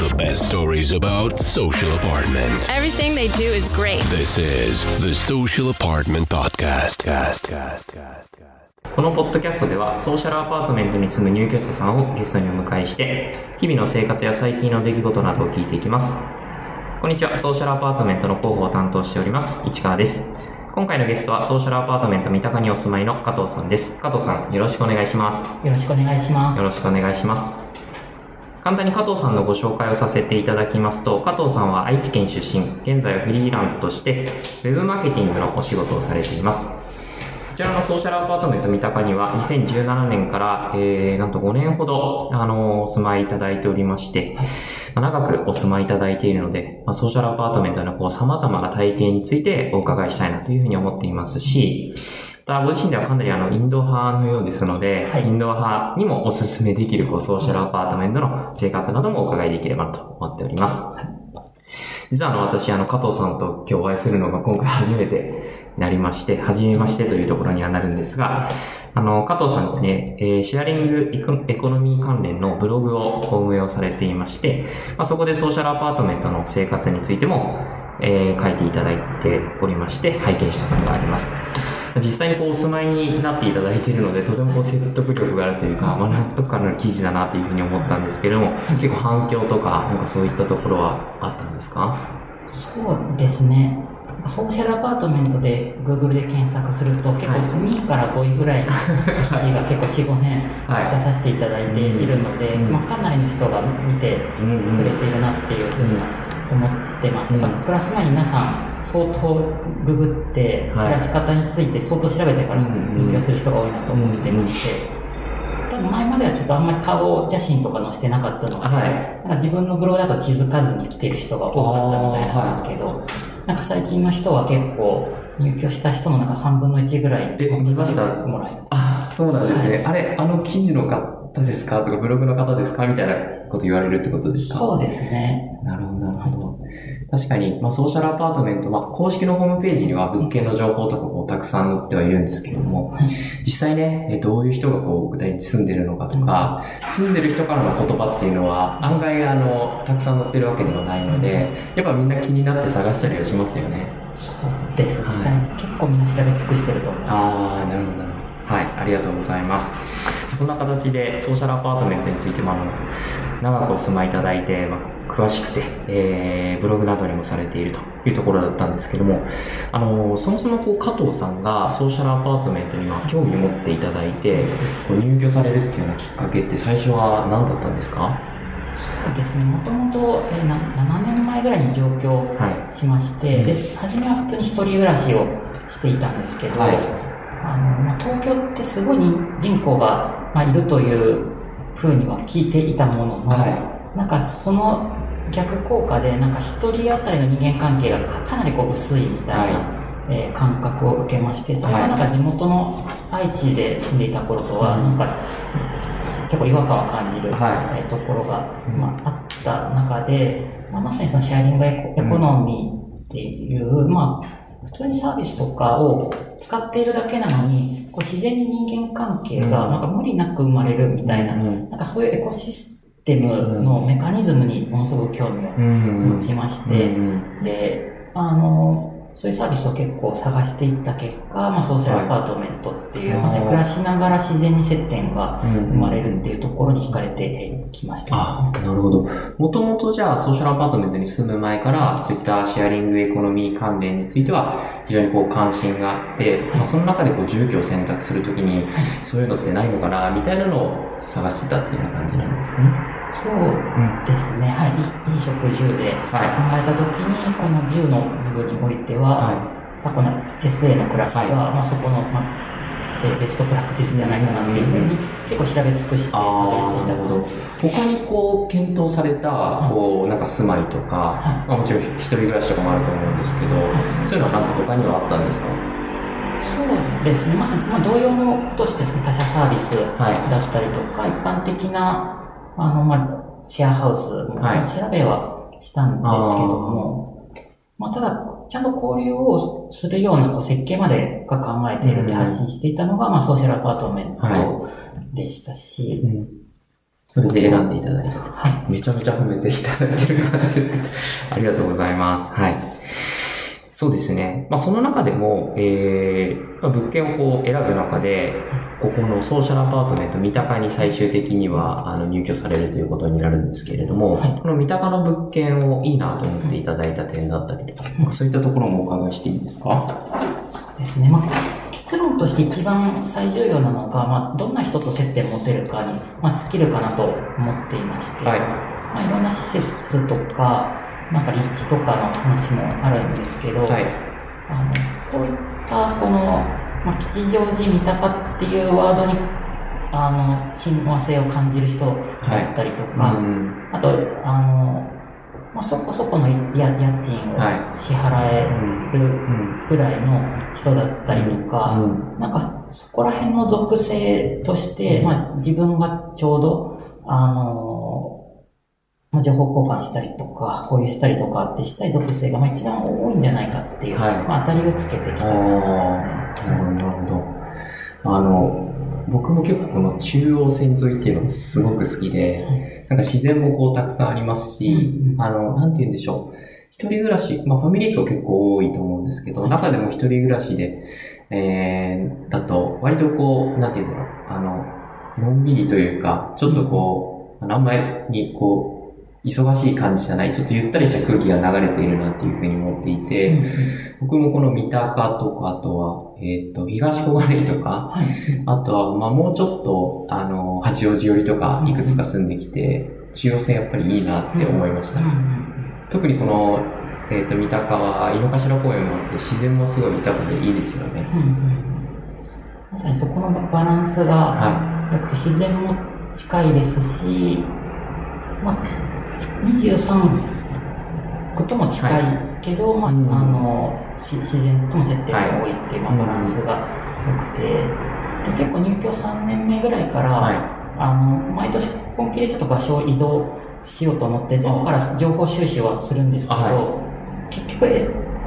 The best stories about social apartment. Everything they do is great. This is the Social Apartment Podcast. Cast, cast, cast, cast. このポッドキャストではソーシャルアパートメントに住む入居者さんをゲストにお迎えして日々の生活や最近の出来事などを聞いていきますこんにちはソーシャルアパートメントの広報を担当しております市川です今回のゲストはソーシャルアパートメント三鷹にお住まいの加藤さんです加藤さんよろしくお願いしますよろしくお願いします。よろしくお願いします。簡単に加藤さんのご紹介をさせていただきますと、加藤さんは愛知県出身、現在はフリーランスとして、ウェブマーケティングのお仕事をされています。こちらのソーシャルアパートメント三鷹には2017年から、えー、なんと5年ほど、あの、お住まいいただいておりまして、まあ長くお住まいいただいているので、まあ、ソーシャルアパートメントのこう様々な体験についてお伺いしたいなというふうに思っていますし、またご自身ではかなりあのインドア派のようですので、はいインドア派にもおすすめできるこうソーシャルアパートメントの生活などもお伺いできればと思っております。実はあの私あの加藤さんと今日お会いするのが今回初めてになりまして、初めましてというところにはなるんですが、あの、加藤さんですね、えーシェアリングエコエコノミー関連のブログを運営をされていまして、まあ、そこでソーシャルアパートメントの生活についても、えー書いていただいておりまして、拝見したことがあります。実際にこうお住まいになっていただいているので、とてもこう説得力があるというか、まあ、納得感のある記事だなというふうに思ったんですけれども、結構反響とか、なんかそういったところはあったんですか？そうですね。ソーシャルアパートメントで Google で検索すると結構はい。2位から5位ぐらいの記事が結構4、5 年はい。出させていただいているので、うん。まあ、かなりの人が見てうんくれているなっていうふうに思ってます。うん。プラス前に皆さん相当ググってはい。暮らし方について相当調べてからうん入居する人が多いなと思ってまして、多分前まではちょっとあんまり顔写真とか載せてなかったので、はい。なんか自分のブログだと気づかずに来てる人が多かったみたいなんですけど、なんか最近の人は結構入居した人のなんか3分の1ぐらいえ見ましたもらえる。あ、そうなんですね。あれ、あの記事の方ですか？とか、ブログの方ですか？みたいなこと言われるってことですか？そうですね。なるほど、なるほど。確かに、まあ、ソーシャルアパートメント、まあ、公式のホームページには物件の情報とかこうたくさん載ってはいるんですけれども、実際ね、えどういう人がこう具体に住んでるのかとか、住んでる人からの言葉っていうのは案外あの、たくさん載ってるわけではないので、やっぱみんな気になって探したりはしますよね。そうですね、はい。結構みんな調べ尽くしてると思います。ああ、なるほど、ありがとうございます。そんな形で、ソーシャルアパートメントについても、あの、長くお住まいいただいて、まあ、詳しくて、えー、ブログなどにもされているというところだったんですけども、あの、そもそもこう、加藤さんがソーシャルアパートメントにまあ興味を持っていただいて、こう入居されるっていうようなきっかけって最初は何だったんですか？そうですね、もともとえーな7年前ぐらいに上京はい。しまして、で初めは普通に一人暮らしをしていたんですけど、はいあのまあ、東京ってすごい人口が、まあ、いるというふうには聞いていたものの、はなんかその逆効果でなんか一人当たりの人間関係がかかなりこう薄いみたいな、えー感覚を受けましてそれがなんか地元の愛知で住んでいた頃とはなんか結構違和感を感じる、はい。えーところが、うん。まあ、あった中で、まあ、まさにそのシェアリングエコエコノミーっていう、まあ普通にサービスとかを使っているだけなのに、こう自然に人間関係がなんか無理なく生まれるみたいな、うん。なんかそういうエコシステムのメカニズムにものすごく興味をうん持ちまして、で、あの、そういうサービスを結構探していった結果、まあ、ソーシャルアパートメントっていう、はいまあ暮らしながら自然に接点がうん生まれるっていうところに惹かれてきました。あ、なるほど。もともとじゃあソーシャルアパートメントに住む前から、そういったシェアリングエコノミー関連については非常にこう関心があって、まあ、その中でこう住居を選択するときに、そういうのってないのかな、みたいなのを探してたっていうような感じなんですかね。そうですね、はい、いい食住で。考はえたときに、この住の部分においては、はまあこの SA のクラスが、はい。まあ、そこの、まあ、えベストプラクティスじゃないかなっていうふうに結構調べ尽くしてなるほど。他にこう、検討された、こう、なんか住まいとか、はい。まあ、もちろん一人暮らしとかもあると思うんですけど、そういうのはなんか他にはあったんですか？そうですね、まさに、まあ、同様のことして他社サービスはい。だったりとか、一般的なあの、まあ、シェアハウスも、はい調べはしたんですけども、まあ、ただ、ちゃんと交流をするようなこう設計までが考えているって発信していたのが、まあ、ソーシャルアパートメントでしたし、それで選んでいただいたと。はい。めちゃめちゃ褒めていただいてる感じですけど、ありがとうございます。はい。そうですね。まあ、その中でも、えーまあ、物件をこう選ぶ中で、ここのソーシャルアパートメント三鷹に最終的にはあの入居されるということになるんですけれども、はいこの三鷹の物件をいいなと思っていただいた点だったりとか、そういったところもお伺いしていいですか？ですね。まあ、結論として一番最重要なのが、まあ、どんな人と接点を持てるかに、まあ、尽きるかなと思っていまして、はい。まあ、いろんな施設とか、なんか立地とかの話もあるんですけど、はい。あのこういったこの、まあ、吉祥寺三鷹っていうワードにあの親和性を感じる人だったりとか、うんあとあの、まあ、そこそこの家家賃をはい支払えるうん。ぐらいの人だったりとか、うんなんかそこら辺の属性として、まあ、自分がちょうどあのまあ、情報交換したりとか、交流したりとかってしたい属性がまあ一番多いんじゃないかっていう、はいまあ、当たりをつけてきた感じですね。なるほど。あの、僕も結構この中央線沿いっていうのがすごく好きで、なんか自然もこうたくさんありますし、うんうんあの、なんて言うんでしょう。一人暮らし、まあファミリー層結構多いと思うんですけど、中でも一人暮らしで、えー、だと、割とこう、なんて言うんだろう、あの、のんびりというか、ちょっとこう、あんまりこう、忙しい感じじゃない、ちょっとゆったりした空気が流れているなっていうふうに思っていて、僕もこの三鷹とか、あとは、えっ、と、東小金井とか、はい。あとは、まあもうちょっと、あの、八王子寄りとか、いくつか住んできて、中央線やっぱりいいなって思いました。うんうん特にこの、えっ、と、三鷹は、井の頭公園もあって、自然もすごい豊かでいいですよね。うんうんまさにそこのバランスがは良くて自然も近いですし、まあ、23区とも近いけど、まあうん。あのし自然とも接点が多いっていう、まあ、うん。バランスが良くて、で結構入居3年目ぐらいから、はあの毎年本気でちょっと場所を移動しようと思ってゼロから情報収集はするんですけど、は結局え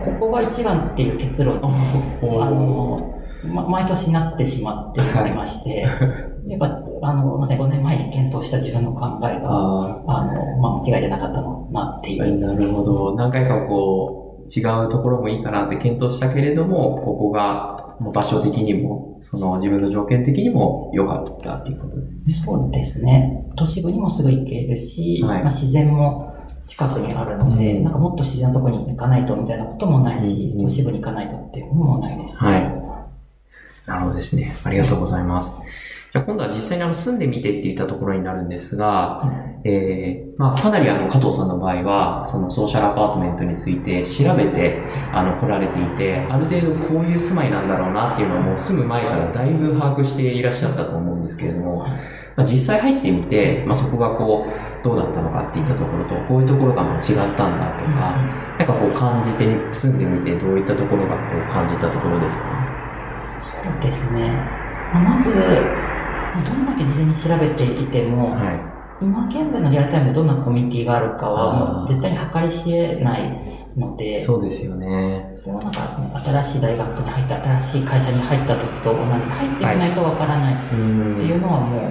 ここが一番っていう結論あの、ま、毎年なってしまっておりまして、やっぱ、あの、まさに5年前に検討した自分の考えが、ああの、まあ、間違いじゃなかったのなっていあ、う。なるほど。何回かこう、違うところもいいかなって検討したけれども、ここが、もう場所的にも、その自分の条件的にも良かったっていうことです。そうですね。都市部にもすぐ行けるし、はいまあ、自然も近くにあるので、うんなんかもっと自然なところに行かないとみたいなこともないし、うん都市部に行かないとっていうのもないですし。はいなるほどですね。ありがとうございます。じゃあ今度は実際にあの住んでみてっていったところになるんですが、えー、まあかなりあの加藤さんの場合は、そのソーシャルアパートメントについて調べてあの来られていて、ある程度こういう住まいなんだろうなっていうのをもう住む前からだいぶ把握していらっしゃったと思うんですけれども、まあ、実際入ってみて、まあ、そこがこう、どうだったのかっていったところと、こういうところがまあ違ったんだとか、なんかこう感じて、住んでみてどういったところがこう感じたところですか？そうですね。まず、まあどんだけ事前に調べていても、はい。今現在のリアルタイムでどんなコミュニティがあるかは絶対に計り知れないので、そうですよね。それはなんか、ね、新しい大学に入った、新しい会社に入った時と同じ、入ってみないとわからないっうていうのはも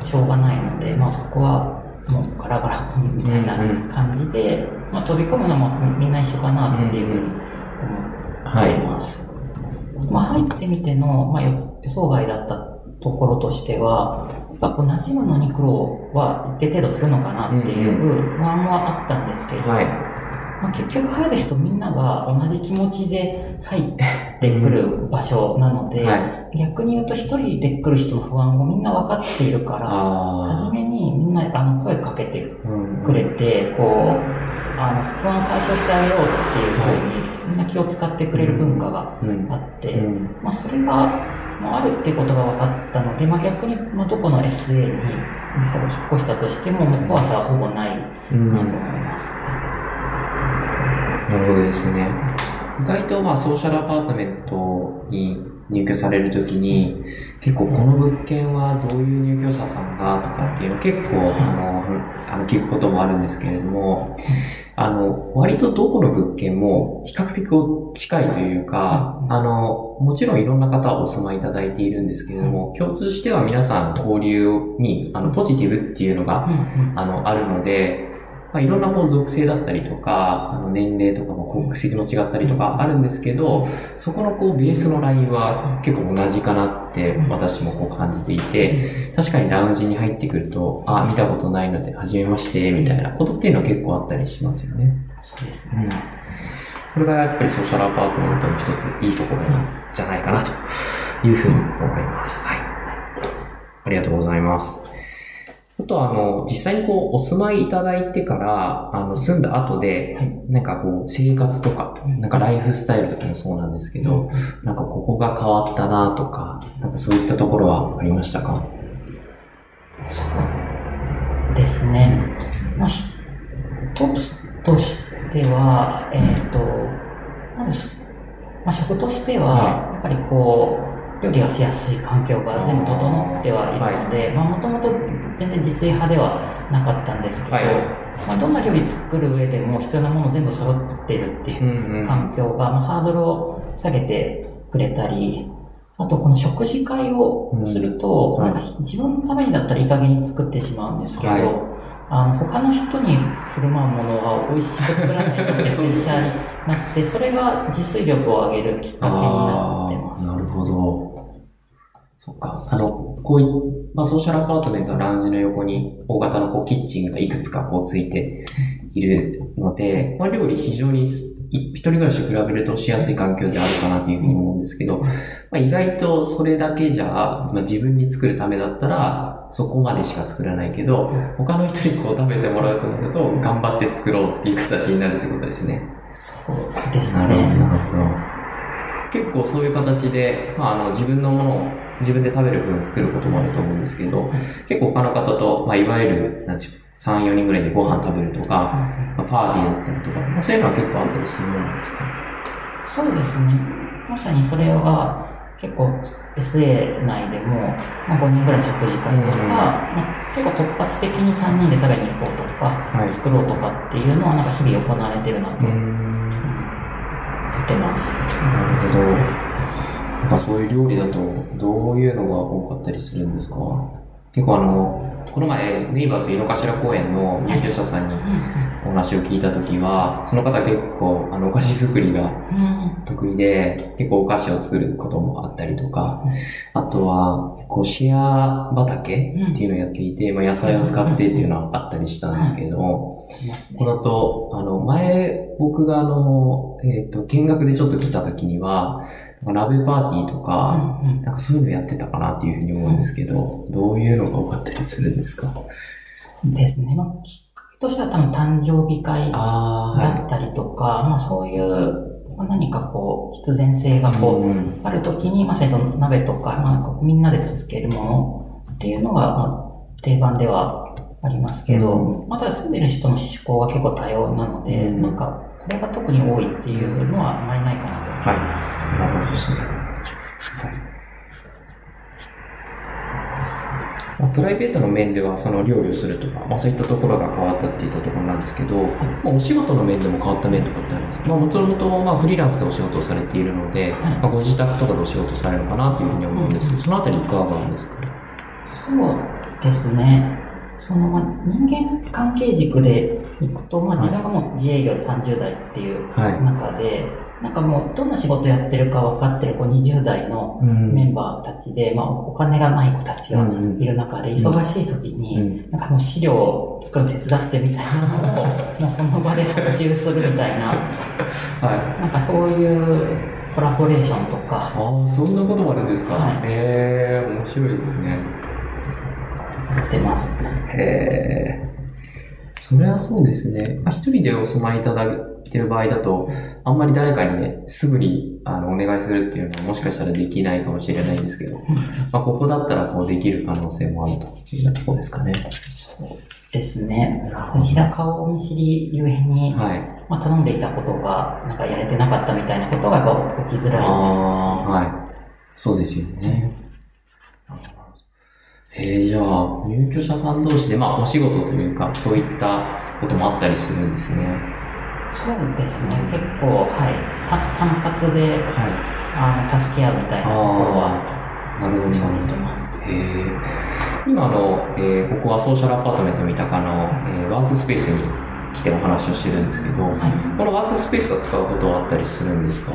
うしょうがないので、まあそこはもうガラガラポンみたいな感じで、まあ飛び込むのもみんな一緒かなっていうふうに思っています。まあ入ってみての、まあ予想外だったところとしては、やっぱこう馴染むのに苦労は一定程度するのかなっていう不安はあったんですけど、はい。まあ、結局入る人みんなが同じ気持ちで入ってくる場所なので、は逆に言うと一人で来る人の不安をみんな分かっているから、初あめにみんなあの声かけてくれて、こう、あの不安を解消してあげようっていうふうに、みんな気を使ってくれる文化がうんあって、うん。まあ、それが、まあ、あるってことが分かったので、まあ、逆に、まあ、どこの SA に引っ越したとしても、もう怖さはほぼないなと思います。なるほどですね。意外とまあソーシャルアパートメントに入居されるときに、結構この物件はどういう入居者さんがとかっていうの結構あの、あの聞くこともあるんですけれども、あの、割とどこの物件も比較的近いというか、あの、もちろんいろんな方お住まいいただいているんですけれども、共通しては皆さん交流にあのポジティブっていうのが、あの、あるので、まあ、いろんなこう属性だったりとか、あの年齢とかも国籍の違ったりとかあるんですけど、そこのこうベースのラインは結構同じかなって私もこう感じていて、確かにラウンジに入ってくると、あ、見たことないので、初めまして、みたいなことっていうのは結構あったりしますよね。そうですね。うん。それがやっぱりソーシャルアパートメントの一ついいところじゃないかなというふうに思います。はい。ありがとうございます。あとは、あの、実際にこう、お住まいいただいてから、あの、住んだ後で、なんかこう、生活とか、なんかライフスタイルとかもそうなんですけど、なんかここが変わったなとか、なんかそういったところはありましたか？そうですね。まあ、一つとしては、えっ、と、まず、まあ、職としては、やっぱりこう、料理がしやすい環境が全部整ってはいるので、まあ、もともと全然自炊派ではなかったんですけど、はい。まあ、どんな料理作る上でも必要なもの全部揃ってるっていううんうん。環境が、まあ、ハードルを下げてくれたり、あとこの食事会をすると、うん。なんか自分のためにだったらいい加減に作ってしまうんですけど、はい。あの他の人に振る舞うものが美味しく作らないとってプレッシャーになって、それが自炊力を上げるきっかけになってます。なるほど。そっか。あの、こういまあ、ソーシャルアパートメントのラウンジの横に大型のこうキッチンがいくつかこうついているので、まあ、料理非常にい一人暮らしと比べるとしやすい環境であるかなというふうに思うんですけど、まあ、意外とそれだけじゃ、まあ、自分に作るためだったら、そこまでしか作らないけど、他の人にこう食べてもらうとなると、頑張って作ろうっていう形になるってことですね。そうですね。なるほど。結構そういう形で、まあ、あの自分のものを自分で食べる分作ることもあると思うんですけど、結構他の方と、まあ、いわゆる、なんでしょう、3、4人ぐらいでご飯食べるとか、まあ、パーティーだったりとか、まあ、そういうのは結構あったりするものなんですか？そうですね。まさにそれは結構 SA 内でも、まあ、5人ぐらいの食事会とか、うんまあ、結構突発的に3人で食べに行こうとか、はい作ろうとかっていうのはなんか日々行われてるなと思ん。ってます。なるほど。かそういう料理だと、どういうのが多かったりするんですか？結構あの、この前、ネイバーズ井の頭公園の入居者さんにお話を聞いたときは、その方結構、あの、お菓子作りがうん。得意で、結構お菓子を作ることもあったりとか、あとは、こう、シェア畑っていうのをやっていて、まあ、野菜を使ってっていうのはあったりしたんですけれどこ。のと、あの、前、僕があの、えっ、と、見学でちょっと来た時には、なんか鍋パーティーとか、うんうん。なんかそういうのやってたかなっていうふうに思うんですけど、どういうのが多かったりするんですか？ですね。まあ、きっかけとしては多分誕生日会あだったりとか、まあそういう、まあ、何かこう、必然性がこう、うんある時に、まさにその鍋とか、まあ、こうみんなで続けるものっていうのが、まあ、定番ではありますけど、うまた住んでる人の思考が結構多様なので、うん。なんか、これが特に多いっていうのはあまりないかなと思い。ます。なるほどですね。まあ、プライベートの面ではその料理をするとか、まあ、そういったところが変わったっていったところなんですけど、まあ、お仕事の面でも変わった面とかってありますか？まあ、もともとまあフリーランスでお仕事をされているので、はいまあ、ご自宅とかでお仕事されるのかなというふうに思うんですけど、そのあたりいかがなんですか？そうですね。その、まあ、人間関係軸でいくと、まあ、はい。自分がもう自営業で30代っていうはい。中で、なんかもうどんな仕事やってるか分かってるこう20代のうん。メンバーたちで、まあ、お金がない子たちがうんうんいる中で、忙しい時に、うん。なんかもう資料を作る手伝ってみたいなのを、もうその場で発注するみたいな、はい。なんかそういうコラボレーションとか、ああ、そんなこともあるんですか、はい。へえ、面白いですね。やってますね。へえ。それはそうですね。まあ、一人でお住まいいただいてる場合だと、あんまり誰かにね、すぐにあのお願いするっていうのはもしかしたらできないかもしれないんですけど、まあ、ここだったらこうできる可能性もあるというようなところですかね。そうですね。白顔見知りゆえに、はい。まあ、頼んでいたことが、なんかやれてなかったみたいなことがやっぱ起きづらいですし、はい。そうですよね。えー、じゃあ、入居者さん同士で、まあ、お仕事というか、そういったこともあったりするんですね。そうですね、結構、はい、た単発ではい。あの助け合うみたいなところは、なるほど、生なるほど。じてます。えー今あの、えーここはソーシャルアパートメント三鷹の、えーワークスペースに来てお話をしてるんですけど、はいこのワークスペースは使うことはあったりするんですか？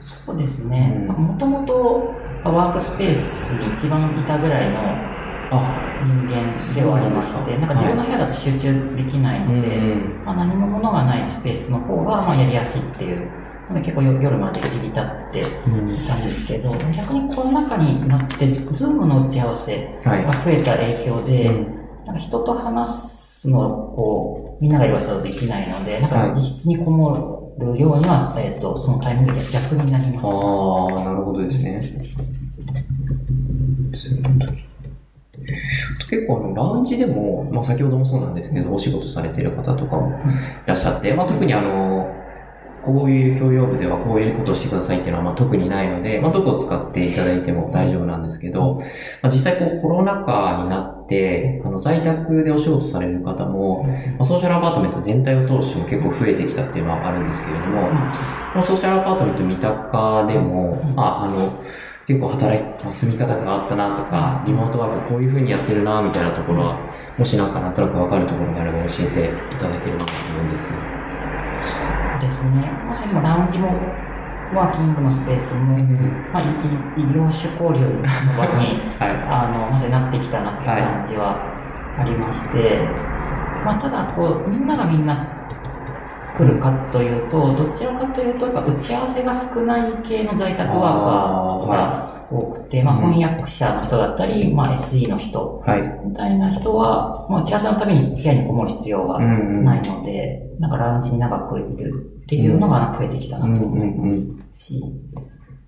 そうですね、うんもともとワークスペースに一番いたぐらいのあ、人間ではありまして、なんか自分の部屋だと集中できないので、うんまあ、何も物がないスペースの方がまあやりやすいっていう、結構よ夜まで入り浸ってうんいたんですけど、逆にコロナ禍になって、ズームの打ち合わせはい。が増えた影響で、うん。なんか人と話すのをこう、みんながいる場所だとできないので、なんはい。か実質にこもるようには、えっとそのタイミングで逆になりました。ああ、なるほどですね。結構あの、ラウンジでも、まあ先ほどもそうなんですけど、お仕事されてる方とかもいらっしゃって、まあ特にあの、こういう共用部ではこういうことをしてくださいっていうのはまあ特にないので、まあどこを使っていただいても大丈夫なんですけど、まあ実際こうコロナ禍になって、あの在宅でお仕事される方も、まあ、ソーシャルアパートメント全体を通しても結構増えてきたっていうのはあるんですけれども、このソーシャルアパートメント三鷹でも、まあ、あの、結構働い、まあ住み方があったなとか、リモートワークこういう風にやってるなみたいなところは、もしなんかなんとなくわかるところがあれば教えていただければと思うんです。ですね。まさにもラウンジも、ワーキングのスペースも、まあ、いい異業種交流の場に、はい。あの、まさになってきたなって感じはありまして、まあ、ただ、こう、みんながみんな来るかというと、どちらかというと、やっぱ打ち合わせが少ない系の在宅ワーカーが多くて、まあ、うん。翻訳者の人だったり、まあ、SE の人はい。みたいな人は、まあ、打ち合わせのために部屋にこもる必要がうんうんないので、なんかラウンジに長くいるっていうのが増えてきたなと思いますし、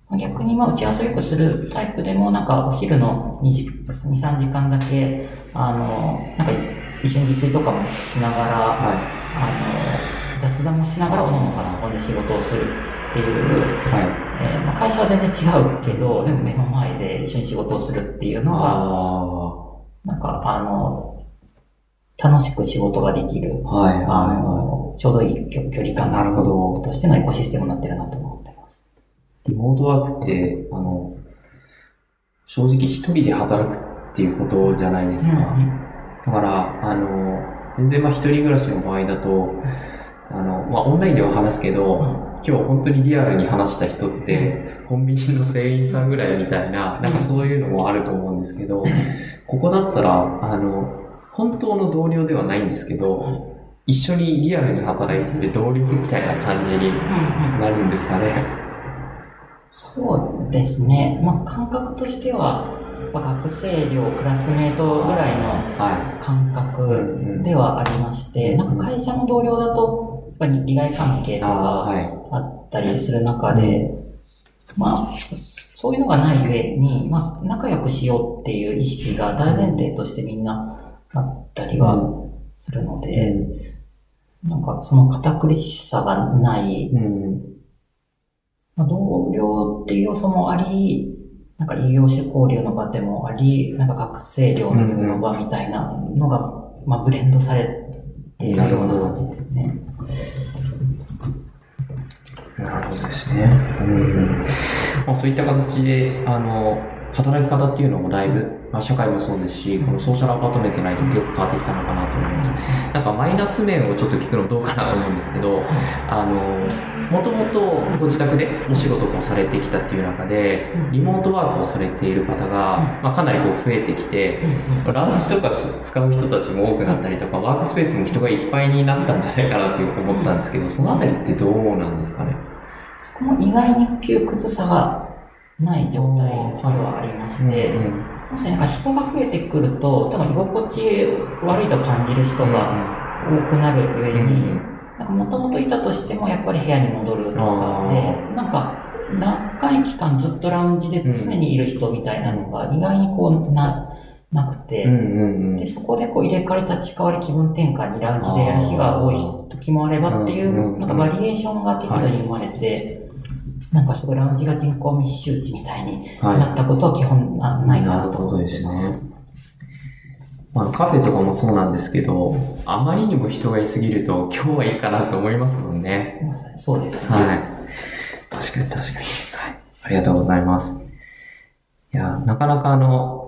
まあ逆にまあ打ち合わせをよくするタイプでも、なんかお昼の2時、2、3時間だけ、あの、なんか一緒に自炊とかもしながら、はあの、雑談もしながら、おのおのパソコンで仕事をするっていう、い。はい。えーまあ、会社は全然違うけど、でも目の前で一緒に仕事をするっていうのが、あなんか、あの、楽しく仕事ができる、あ。はい。あはの、ちょうどいい距距離感なるほどとしてのエコシステムになってるなと思ってます。い。リモートワークって、あの、正直一人で働くっていうことじゃないですか。だから、あの、全然まあ一人暮らしの場合だと、あの、まあオンラインでは話すけど、今日本当にリアルに話した人って、コンビニの店員さんぐらいみたいな、なんかそういうのもあると思うんですけど、ここだったら、あの、本当の同僚ではないんですけど、一緒にリアルに働いてて同僚みたいな感じになるんですかね。そうですね。まあ、感覚としては、まあ、学生寮、クラスメートぐらいのは感覚ではありまして、なんか会社の同僚だと、ぱり利害関係い。とかはい。あったりする中で、まあ、そういうのがないゆえに、まあ、仲良くしようっていう意識が大前提としてみんなあったりはするので、なんかその堅苦しさがない、うん。まあ、同僚っていう要素もあり、なんか異業種交流の場でもあり、なんか学生寮の場みたいなのが、まあ、ブレンドされなるほどな。るほどですね。うん。まあそういった形で、あの、働き方っていうのもだいぶ、まあ社会もそうですし、このソーシャルアパートメント内でよく変わってきたのかなと思います。なんかマイナス面をちょっと聞くのどうかなと思うんですけど、あの、もともとご自宅でお仕事をされてきたっていう中で、リモートワークをされている方が、まあかなりこう増えてきて、ラウンジとか使う人たちも多くなったりとか、ワークスペースも人がいっぱいになったんじゃないかなっていう思ったんですけど、そのあたりってどうなんですかね？そこも意外に窮屈さがない状態ではありまして、もしなんか人が増えてくると、多分居心地悪いと感じる人が多くなる上に、なんかもともといたとしてもやっぱり部屋に戻るとかであ、なんか長い期間ずっとラウンジで常にいる人みたいなのが意外にこうな、なくて、で、そこでこう入れ替わり立ち替わり気分転換にラウンジでやる日が多い時もあればっていうなんかバリエーションが適度に生まれて、なんかすごいラウンジが人口密集地みたいにはいなったことは基本なないかなと。思ってどですねまあ、カフェとかもそうなんですけど、あまりにも人がいすぎると、今日はいいかなと思いますもんね。そうですね。はい。確かに確かに。はい。ありがとうございます。いや、なかなかあの、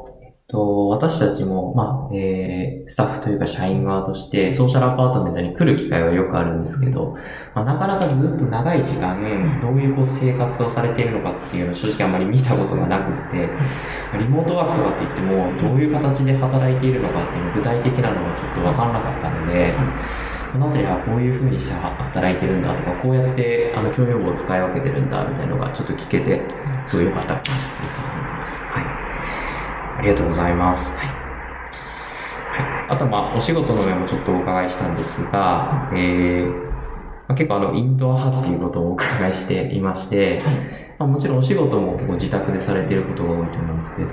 と、私たちも、まあ、えー、スタッフというか社員側として、ソーシャルアパートメントに来る機会はよくあるんですけど、まあ、なかなかずっと長い時間、どういうこう生活をされているのかっていうのを正直あんまり見たことがなくて、リモートワークとかって言っても、どういう形で働いているのかっていうの具体的なのがちょっとわからなかったので、そのあたりはこういう風にして働いてるんだとか、こうやってあの共用部を使い分けてるんだみたいなのがちょっと聞けて、すごい良かったかなと思います。はい。ありがとうございます。はい。はい、あと、まあ、お仕事の面もちょっとお伺いしたんですが、えーまあ、結構あの、インドア派っていうことをお伺いしていまして、まあ、もちろんお仕事も結構自宅でされていることが多いと思うんですけど、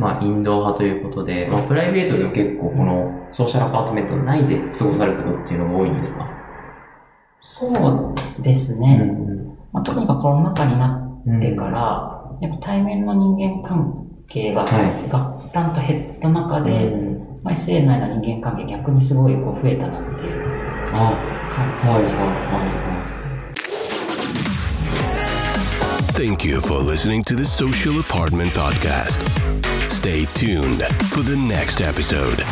まあ、インドア派ということで、まあ、プライベートでも結構このソーシャルアパートメント内で過ごされることっていうのが多いんですか？そうですね。まあ、特にコロナ禍になってから、やっぱ対面の人間関係がはい。ガッタンと減った中で、まあ、SA 内の人間関係逆にすごいこう増えたなっていうあ、感じです。はい。Thank you for listening to the Social Apartment Podcast. Stay tuned for the next episode.